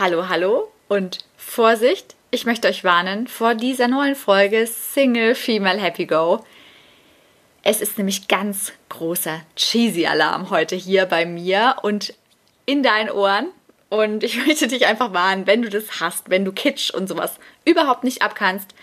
Hallo, hallo und Vorsicht, ich möchte euch warnen vor dieser neuen Folge Single Female Happy Go. Es ist nämlich ganz großer cheesy Alarm heute hier bei mir und in deinen Ohren. Und ich möchte dich einfach warnen, wenn du das hast, wenn du Kitsch und sowas überhaupt nicht abkannst,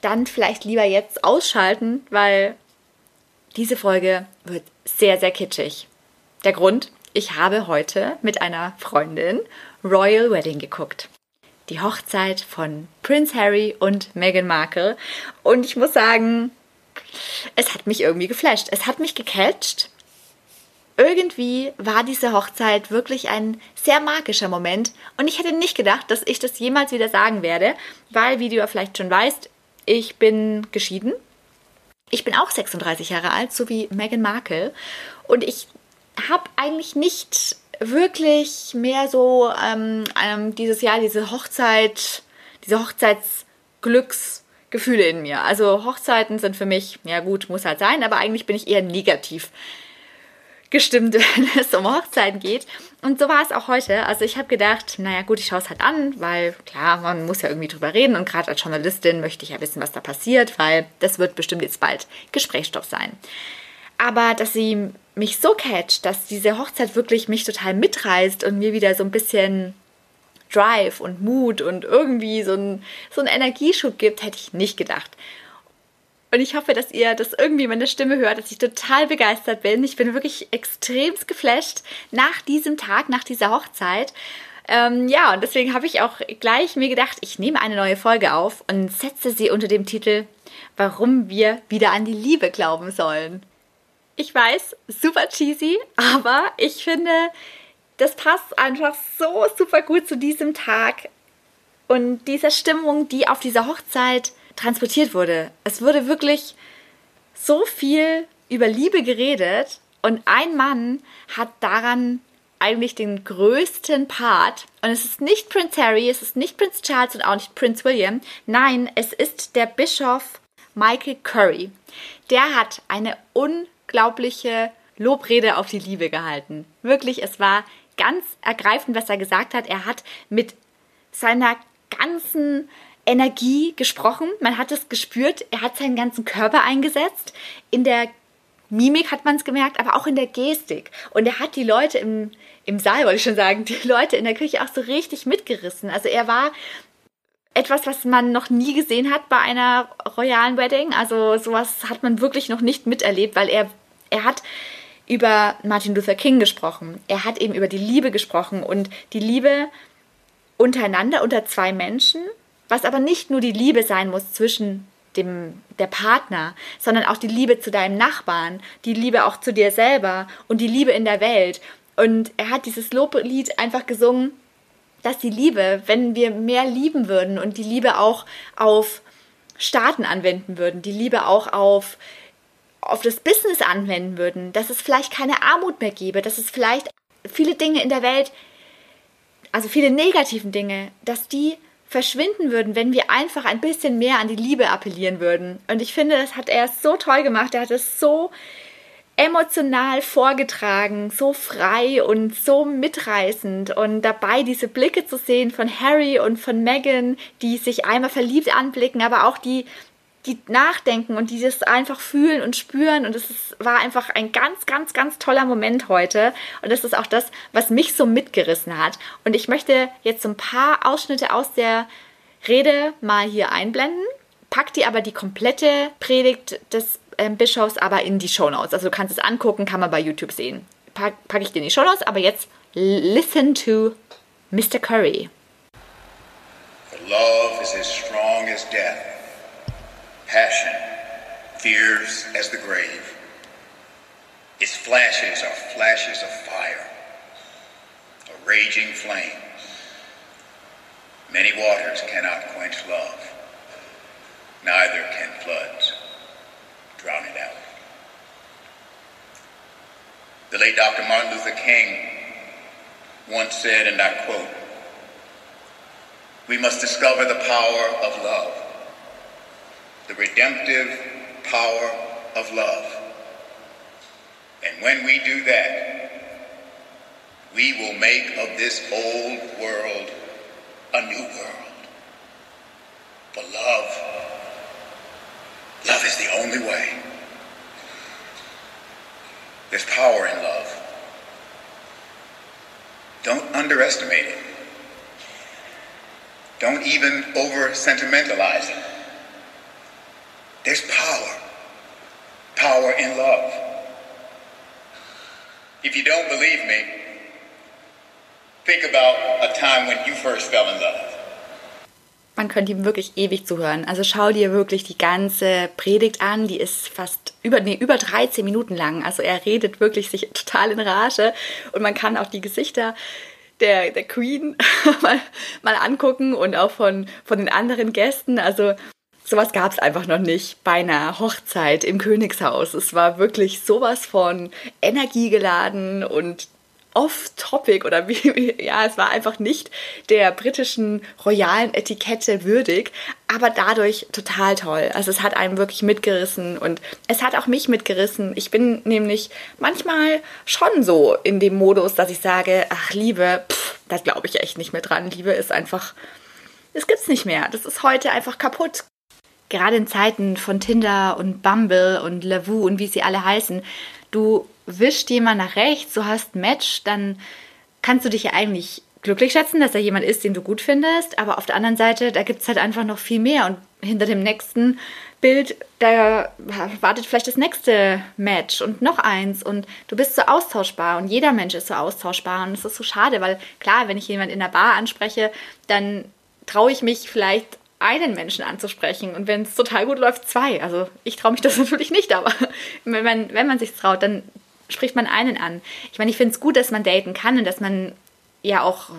dann vielleicht lieber jetzt ausschalten, weil diese Folge wird sehr, sehr kitschig. Der Grund, ich habe heute mit einer Freundin Royal Wedding geguckt. Die Hochzeit von Prince Harry und Meghan Markle. Und ich muss sagen, es hat mich irgendwie geflasht. Es hat mich gecatcht. Irgendwie war diese Hochzeit wirklich ein sehr magischer Moment und ich hätte nicht gedacht, dass ich das jemals wieder sagen werde, weil, wie du ja vielleicht schon weißt, ich bin geschieden. Ich bin auch 36 Jahre alt, so wie Meghan Markle. Und ich habe eigentlich nicht wirklich mehr so ähm, ähm, dieses Jahr diese Hochzeit, diese Hochzeitsglücksgefühle in mir. Also Hochzeiten sind für mich, ja gut, muss halt sein, aber eigentlich bin ich eher negativ gestimmt, wenn es um Hochzeiten geht. Und so war es auch heute. Also ich habe gedacht, naja gut, ich schaue es halt an, weil klar, man muss ja irgendwie drüber reden und gerade als Journalistin möchte ich ja wissen, was da passiert, weil das wird bestimmt jetzt bald Gesprächsstoff sein. Aber dass sie mich so catcht, dass diese Hochzeit wirklich mich total mitreißt und mir wieder so ein bisschen Drive und Mut und irgendwie so, ein, so einen Energieschub gibt, hätte ich nicht gedacht. Und ich hoffe, dass ihr das irgendwie meine Stimme hört, dass ich total begeistert bin. Ich bin wirklich extremst geflasht nach diesem Tag, nach dieser Hochzeit. Ähm, ja, und deswegen habe ich auch gleich mir gedacht, ich nehme eine neue Folge auf und setze sie unter dem Titel Warum wir wieder an die Liebe glauben sollen. Ich weiß, super cheesy, aber ich finde, das passt einfach so super gut zu diesem Tag und dieser Stimmung, die auf dieser Hochzeit transportiert wurde. Es wurde wirklich so viel über Liebe geredet und ein Mann hat daran eigentlich den größten Part. Und es ist nicht Prince Harry, es ist nicht Prince Charles und auch nicht Prince William. Nein, es ist der Bischof Michael Curry. Der hat eine un unglaubliche Lobrede auf die Liebe gehalten. Wirklich, es war ganz ergreifend, was er gesagt hat. Er hat mit seiner ganzen Energie gesprochen. Man hat es gespürt. Er hat seinen ganzen Körper eingesetzt. In der Mimik hat man es gemerkt, aber auch in der Gestik. Und er hat die Leute im, im Saal, wollte ich schon sagen, die Leute in der Küche auch so richtig mitgerissen. Also er war etwas, was man noch nie gesehen hat bei einer royalen Wedding. Also sowas hat man wirklich noch nicht miterlebt, weil er er hat über Martin Luther King gesprochen. Er hat eben über die Liebe gesprochen und die Liebe untereinander, unter zwei Menschen, was aber nicht nur die Liebe sein muss zwischen dem, der Partner, sondern auch die Liebe zu deinem Nachbarn, die Liebe auch zu dir selber und die Liebe in der Welt. Und er hat dieses Loblied einfach gesungen, dass die Liebe, wenn wir mehr lieben würden und die Liebe auch auf Staaten anwenden würden, die Liebe auch auf auf das Business anwenden würden, dass es vielleicht keine Armut mehr gäbe, dass es vielleicht viele Dinge in der Welt, also viele negativen Dinge, dass die verschwinden würden, wenn wir einfach ein bisschen mehr an die Liebe appellieren würden. Und ich finde, das hat er so toll gemacht. Er hat es so emotional vorgetragen, so frei und so mitreißend und dabei diese Blicke zu sehen von Harry und von Meghan, die sich einmal verliebt anblicken, aber auch die die nachdenken und die das einfach fühlen und spüren. Und es war einfach ein ganz, ganz, ganz toller Moment heute. Und das ist auch das, was mich so mitgerissen hat. Und ich möchte jetzt so ein paar Ausschnitte aus der Rede mal hier einblenden. Pack dir aber die komplette Predigt des äh, Bischofs aber in die Shownotes. Also du kannst es angucken, kann man bei YouTube sehen. Pack, pack ich dir in die Shownotes, aber jetzt listen to Mr. Curry. Love is as strong as death. Passion, fierce as the grave. Its flashes are flashes of fire, a raging flame. Many waters cannot quench love, neither can floods drown it out. The late Dr. Martin Luther King once said, and I quote, we must discover the power of love the redemptive power of love. And when we do that, we will make of this old world a new world. But love, love is the only way. There's power in love. Don't underestimate it. Don't even over sentimentalize it. There's power. Power in love. If you don't believe me, think about a time when you first fell in love. Man könnte ihm wirklich ewig zuhören. Also schau dir wirklich die ganze Predigt an. Die ist fast über, nee, über 13 Minuten lang. Also er redet wirklich sich total in Rage. Und man kann auch die Gesichter der, der Queen mal, mal angucken und auch von, von den anderen Gästen. Also sowas gab es einfach noch nicht bei einer Hochzeit im Königshaus. Es war wirklich sowas von energiegeladen und off-topic oder wie, ja, es war einfach nicht der britischen royalen Etikette würdig, aber dadurch total toll. Also es hat einen wirklich mitgerissen und es hat auch mich mitgerissen. Ich bin nämlich manchmal schon so in dem Modus, dass ich sage, ach Liebe, pff, da glaube ich echt nicht mehr dran. Liebe ist einfach, es gibt's nicht mehr. Das ist heute einfach kaputt. Gerade in Zeiten von Tinder und Bumble und Lavu und wie sie alle heißen, du wischt jemand nach rechts, du hast Match, dann kannst du dich ja eigentlich glücklich schätzen, dass da jemand ist, den du gut findest. Aber auf der anderen Seite, da gibt es halt einfach noch viel mehr. Und hinter dem nächsten Bild, da wartet vielleicht das nächste Match und noch eins. Und du bist so austauschbar und jeder Mensch ist so austauschbar. Und es ist so schade, weil klar, wenn ich jemanden in der Bar anspreche, dann traue ich mich vielleicht einen Menschen anzusprechen und wenn es total gut läuft, zwei. Also ich traue mich das natürlich nicht, aber wenn man, wenn man sich traut, dann spricht man einen an. Ich meine, ich finde es gut, dass man daten kann und dass man ja auch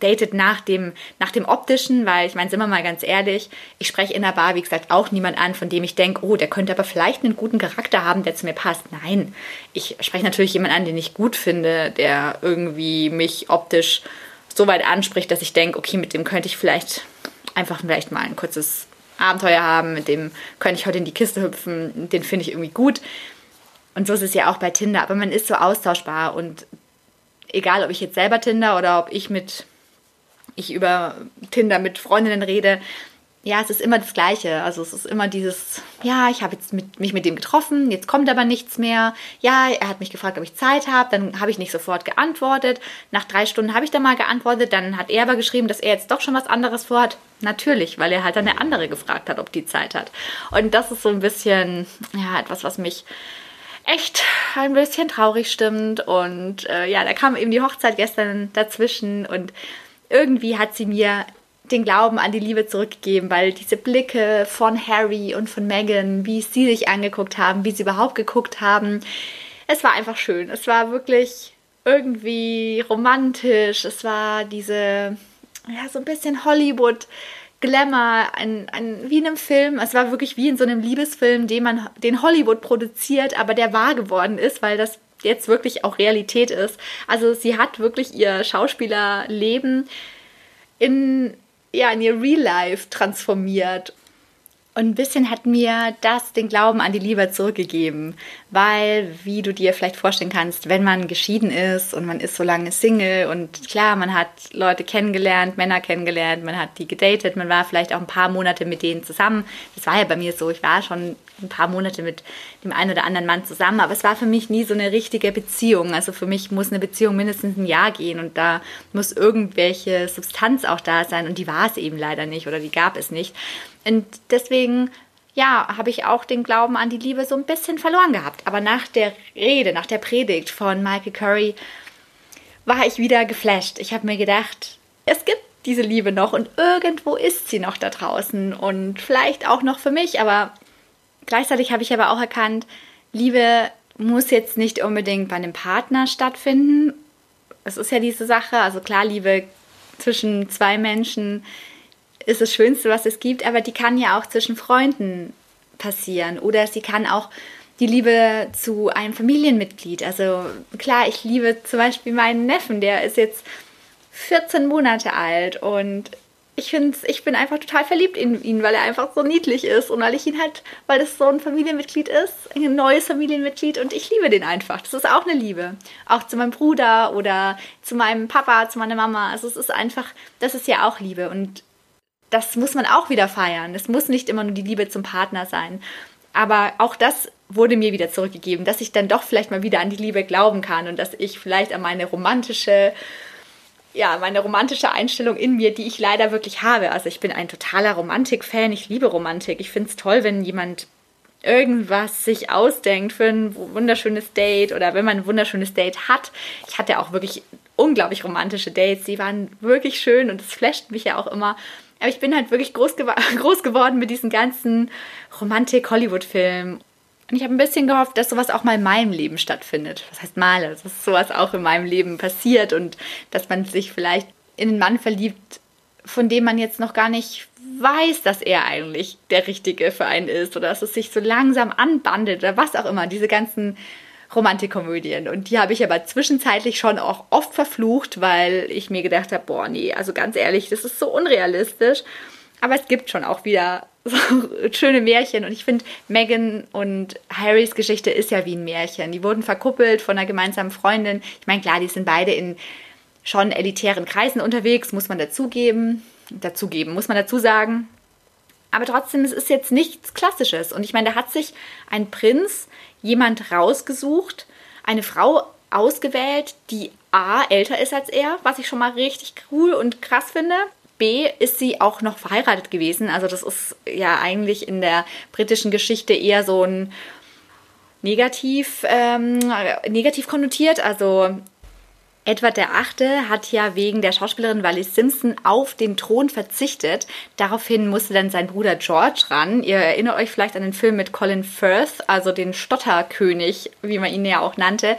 datet nach dem, nach dem optischen, weil ich meine, sind wir mal ganz ehrlich, ich spreche in der Bar, wie gesagt, auch niemand an, von dem ich denke, oh, der könnte aber vielleicht einen guten Charakter haben, der zu mir passt. Nein, ich spreche natürlich jemanden an, den ich gut finde, der irgendwie mich optisch so weit anspricht, dass ich denke, okay, mit dem könnte ich vielleicht einfach vielleicht mal ein kurzes Abenteuer haben, mit dem könnte ich heute in die Kiste hüpfen, den finde ich irgendwie gut. Und so ist es ja auch bei Tinder, aber man ist so austauschbar und egal, ob ich jetzt selber Tinder oder ob ich mit ich über Tinder mit Freundinnen rede, ja, es ist immer das Gleiche. Also es ist immer dieses, ja, ich habe jetzt mit, mich mit dem getroffen, jetzt kommt aber nichts mehr. Ja, er hat mich gefragt, ob ich Zeit habe, dann habe ich nicht sofort geantwortet. Nach drei Stunden habe ich dann mal geantwortet, dann hat er aber geschrieben, dass er jetzt doch schon was anderes vorhat. Natürlich, weil er halt dann eine andere gefragt hat, ob die Zeit hat. Und das ist so ein bisschen, ja, etwas, was mich echt ein bisschen traurig stimmt. Und äh, ja, da kam eben die Hochzeit gestern dazwischen und irgendwie hat sie mir den Glauben an die Liebe zurückgegeben, weil diese Blicke von Harry und von Meghan, wie sie sich angeguckt haben, wie sie überhaupt geguckt haben, es war einfach schön. Es war wirklich irgendwie romantisch. Es war diese, ja, so ein bisschen Hollywood. Glamour, ein, ein, wie in einem Film. Es war wirklich wie in so einem Liebesfilm, den man, den Hollywood produziert, aber der wahr geworden ist, weil das jetzt wirklich auch Realität ist. Also sie hat wirklich ihr Schauspielerleben in ja, in ihr Real Life transformiert. Und ein bisschen hat mir das den Glauben an die Liebe zurückgegeben, weil, wie du dir vielleicht vorstellen kannst, wenn man geschieden ist und man ist so lange Single und klar, man hat Leute kennengelernt, Männer kennengelernt, man hat die gedatet, man war vielleicht auch ein paar Monate mit denen zusammen. Das war ja bei mir so, ich war schon ein paar Monate mit dem einen oder anderen Mann zusammen, aber es war für mich nie so eine richtige Beziehung. Also für mich muss eine Beziehung mindestens ein Jahr gehen und da muss irgendwelche Substanz auch da sein und die war es eben leider nicht oder die gab es nicht. Und deswegen ja, habe ich auch den Glauben an die Liebe so ein bisschen verloren gehabt. Aber nach der Rede, nach der Predigt von Michael Curry war ich wieder geflasht. Ich habe mir gedacht, es gibt diese Liebe noch und irgendwo ist sie noch da draußen und vielleicht auch noch für mich, aber Gleichzeitig habe ich aber auch erkannt, Liebe muss jetzt nicht unbedingt bei einem Partner stattfinden. Es ist ja diese Sache, also klar, Liebe zwischen zwei Menschen ist das Schönste, was es gibt, aber die kann ja auch zwischen Freunden passieren oder sie kann auch die Liebe zu einem Familienmitglied. Also klar, ich liebe zum Beispiel meinen Neffen, der ist jetzt 14 Monate alt und ich finde, ich bin einfach total verliebt in ihn, weil er einfach so niedlich ist und weil ich ihn halt, weil das so ein Familienmitglied ist, ein neues Familienmitglied und ich liebe den einfach. Das ist auch eine Liebe. Auch zu meinem Bruder oder zu meinem Papa, zu meiner Mama. Also es ist einfach, das ist ja auch Liebe und das muss man auch wieder feiern. Es muss nicht immer nur die Liebe zum Partner sein. Aber auch das wurde mir wieder zurückgegeben, dass ich dann doch vielleicht mal wieder an die Liebe glauben kann und dass ich vielleicht an meine romantische ja, meine romantische Einstellung in mir, die ich leider wirklich habe. Also ich bin ein totaler Romantik-Fan. Ich liebe Romantik. Ich finde es toll, wenn jemand irgendwas sich ausdenkt für ein wunderschönes Date oder wenn man ein wunderschönes Date hat. Ich hatte auch wirklich unglaublich romantische Dates. Die waren wirklich schön und es flasht mich ja auch immer. Aber ich bin halt wirklich groß, gew groß geworden mit diesen ganzen Romantik-Hollywood-Filmen. Und ich habe ein bisschen gehofft, dass sowas auch mal in meinem Leben stattfindet. Was heißt mal, dass sowas auch in meinem Leben passiert und dass man sich vielleicht in einen Mann verliebt, von dem man jetzt noch gar nicht weiß, dass er eigentlich der Richtige für einen ist oder dass es sich so langsam anbandelt oder was auch immer. Diese ganzen Romantikkomödien. Und die habe ich aber zwischenzeitlich schon auch oft verflucht, weil ich mir gedacht habe, boah, nee, also ganz ehrlich, das ist so unrealistisch. Aber es gibt schon auch wieder so schöne Märchen. Und ich finde, Megan und Harrys Geschichte ist ja wie ein Märchen. Die wurden verkuppelt von einer gemeinsamen Freundin. Ich meine, klar, die sind beide in schon elitären Kreisen unterwegs, muss man dazugeben. Dazugeben, muss man dazu sagen. Aber trotzdem, es ist jetzt nichts Klassisches. Und ich meine, da hat sich ein Prinz jemand rausgesucht, eine Frau ausgewählt, die A, älter ist als er, was ich schon mal richtig cool und krass finde. B ist sie auch noch verheiratet gewesen. Also das ist ja eigentlich in der britischen Geschichte eher so ein negativ, ähm, negativ konnotiert. Also Edward VIII. hat ja wegen der Schauspielerin Wallis Simpson auf den Thron verzichtet. Daraufhin musste dann sein Bruder George ran. Ihr erinnert euch vielleicht an den Film mit Colin Firth, also den Stotterkönig, wie man ihn ja auch nannte.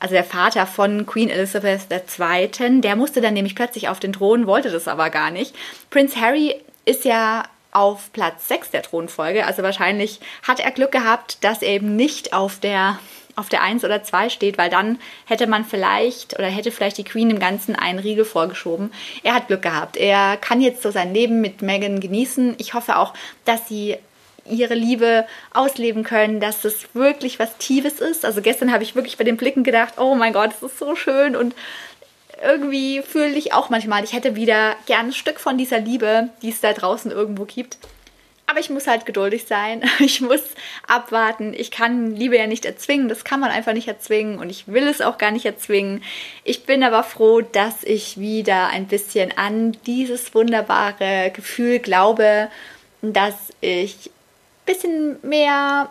Also der Vater von Queen Elizabeth II. Der musste dann nämlich plötzlich auf den Thron, wollte das aber gar nicht. Prince Harry ist ja auf Platz 6 der Thronfolge. Also wahrscheinlich hat er Glück gehabt, dass er eben nicht auf der auf der 1 oder 2 steht, weil dann hätte man vielleicht oder hätte vielleicht die Queen im Ganzen einen Riegel vorgeschoben. Er hat Glück gehabt. Er kann jetzt so sein Leben mit Meghan genießen. Ich hoffe auch, dass sie ihre Liebe ausleben können, dass es wirklich was Tiefes ist. Also gestern habe ich wirklich bei den Blicken gedacht, oh mein Gott, es ist so schön und irgendwie fühle ich auch manchmal, ich hätte wieder gern ein Stück von dieser Liebe, die es da draußen irgendwo gibt. Aber ich muss halt geduldig sein. Ich muss abwarten. Ich kann Liebe ja nicht erzwingen. Das kann man einfach nicht erzwingen. Und ich will es auch gar nicht erzwingen. Ich bin aber froh, dass ich wieder ein bisschen an dieses wunderbare Gefühl glaube, dass ich ein bisschen mehr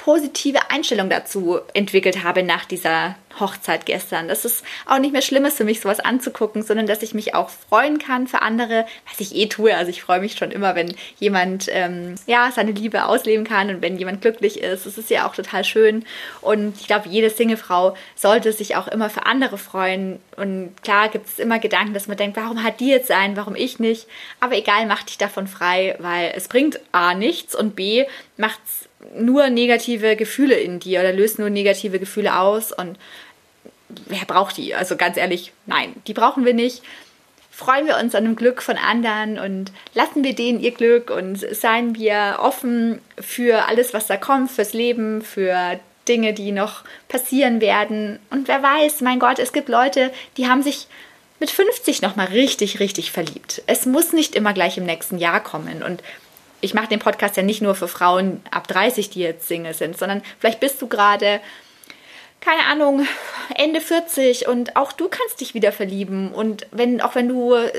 positive Einstellung dazu entwickelt habe nach dieser Hochzeit gestern. Dass es auch nicht mehr schlimm ist für mich, sowas anzugucken, sondern dass ich mich auch freuen kann für andere, was ich eh tue. Also ich freue mich schon immer, wenn jemand ähm, ja seine Liebe ausleben kann und wenn jemand glücklich ist. Es ist ja auch total schön. Und ich glaube, jede Singlefrau sollte sich auch immer für andere freuen. Und klar gibt es immer Gedanken, dass man denkt, warum hat die jetzt einen, warum ich nicht? Aber egal, mach dich davon frei, weil es bringt A nichts und B macht es nur negative Gefühle in dir oder löst nur negative Gefühle aus und wer braucht die? Also ganz ehrlich, nein, die brauchen wir nicht. Freuen wir uns an dem Glück von anderen und lassen wir denen ihr Glück und seien wir offen für alles, was da kommt, fürs Leben, für Dinge, die noch passieren werden. Und wer weiß, mein Gott, es gibt Leute, die haben sich mit 50 nochmal richtig, richtig verliebt. Es muss nicht immer gleich im nächsten Jahr kommen. Und ich mache den Podcast ja nicht nur für Frauen ab 30, die jetzt Single sind, sondern vielleicht bist du gerade, keine Ahnung, Ende 40 und auch du kannst dich wieder verlieben. Und wenn, auch wenn du, äh,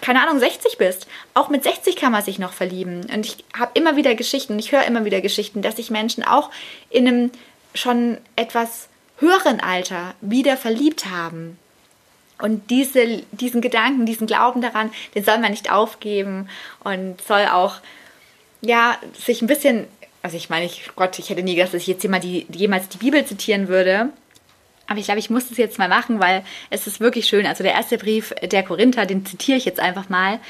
keine Ahnung, 60 bist, auch mit 60 kann man sich noch verlieben. Und ich habe immer wieder Geschichten, ich höre immer wieder Geschichten, dass sich Menschen auch in einem schon etwas höheren Alter wieder verliebt haben. Und diese, diesen Gedanken, diesen Glauben daran, den soll man nicht aufgeben und soll auch, ja, sich ein bisschen, also ich meine, ich, Gott, ich hätte nie gedacht, dass ich jetzt jemals die, jemals die Bibel zitieren würde. Aber ich glaube, ich muss es jetzt mal machen, weil es ist wirklich schön. Also der erste Brief der Korinther, den zitiere ich jetzt einfach mal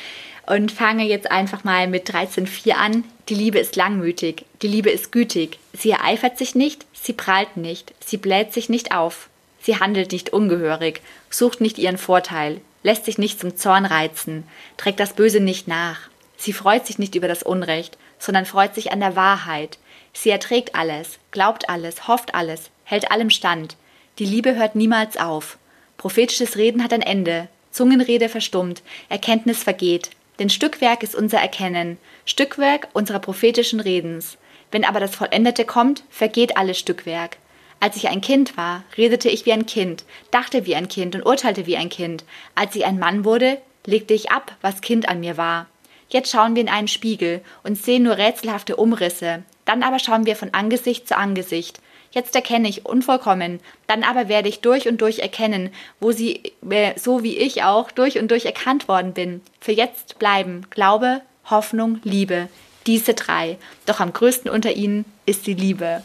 und fange jetzt einfach mal mit 13.4 an. Die Liebe ist langmütig, die Liebe ist gütig. Sie ereifert sich nicht, sie prahlt nicht, sie bläht sich nicht auf. Sie handelt nicht ungehörig, sucht nicht ihren Vorteil, lässt sich nicht zum Zorn reizen, trägt das Böse nicht nach. Sie freut sich nicht über das Unrecht, sondern freut sich an der Wahrheit. Sie erträgt alles, glaubt alles, hofft alles, hält allem stand. Die Liebe hört niemals auf. Prophetisches Reden hat ein Ende, Zungenrede verstummt, Erkenntnis vergeht. Denn Stückwerk ist unser Erkennen, Stückwerk unserer prophetischen Redens. Wenn aber das Vollendete kommt, vergeht alles Stückwerk. Als ich ein Kind war, redete ich wie ein Kind, dachte wie ein Kind und urteilte wie ein Kind. Als ich ein Mann wurde, legte ich ab, was Kind an mir war. Jetzt schauen wir in einen Spiegel und sehen nur rätselhafte Umrisse. Dann aber schauen wir von Angesicht zu Angesicht. Jetzt erkenne ich unvollkommen, dann aber werde ich durch und durch erkennen, wo sie, äh, so wie ich auch, durch und durch erkannt worden bin. Für jetzt bleiben Glaube, Hoffnung, Liebe, diese drei. Doch am größten unter ihnen ist die Liebe.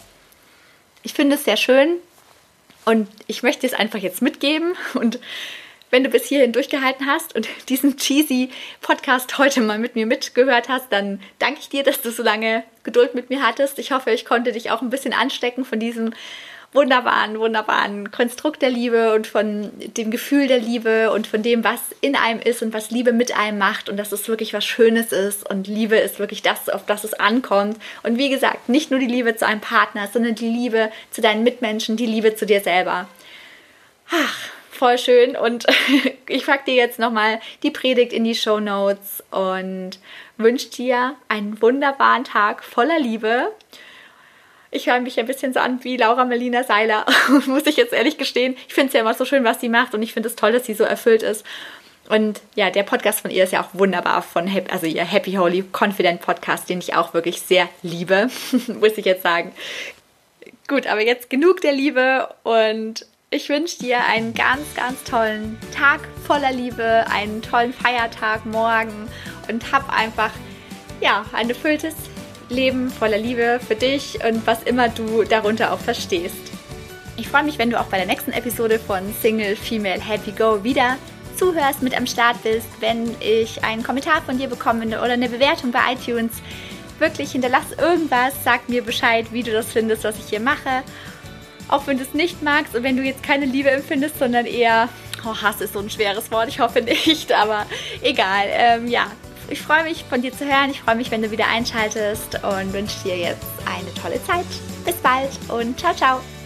Ich finde es sehr schön und ich möchte es einfach jetzt mitgeben und wenn du bis hierhin durchgehalten hast und diesen cheesy Podcast heute mal mit mir mitgehört hast, dann danke ich dir, dass du so lange Geduld mit mir hattest. Ich hoffe, ich konnte dich auch ein bisschen anstecken von diesem wunderbaren, wunderbaren Konstrukt der Liebe und von dem Gefühl der Liebe und von dem, was in einem ist und was Liebe mit einem macht und dass es wirklich was Schönes ist und Liebe ist wirklich das, auf das es ankommt. Und wie gesagt, nicht nur die Liebe zu einem Partner, sondern die Liebe zu deinen Mitmenschen, die Liebe zu dir selber. Ach, voll schön. Und ich pack dir jetzt nochmal die Predigt in die Show Notes und wünsche dir einen wunderbaren Tag voller Liebe. Ich höre mich ein bisschen so an wie Laura Melina Seiler, muss ich jetzt ehrlich gestehen. Ich finde es ja immer so schön, was sie macht und ich finde es toll, dass sie so erfüllt ist. Und ja, der Podcast von ihr ist ja auch wunderbar von also ihr Happy Holy Confident Podcast, den ich auch wirklich sehr liebe, muss ich jetzt sagen. Gut, aber jetzt genug der Liebe und ich wünsche dir einen ganz, ganz tollen Tag voller Liebe, einen tollen Feiertag morgen und hab einfach ja, ein erfülltes Leben voller Liebe für dich und was immer du darunter auch verstehst. Ich freue mich, wenn du auch bei der nächsten Episode von Single Female Happy Go wieder zuhörst, mit am Start bist, wenn ich einen Kommentar von dir bekomme oder eine Bewertung bei iTunes. Wirklich hinterlass irgendwas, sag mir Bescheid, wie du das findest, was ich hier mache auch wenn du es nicht magst und wenn du jetzt keine Liebe empfindest, sondern eher, oh, Hass ist so ein schweres Wort, ich hoffe nicht, aber egal. Ähm, ja, ich freue mich von dir zu hören, ich freue mich, wenn du wieder einschaltest und wünsche dir jetzt eine tolle Zeit. Bis bald und ciao, ciao.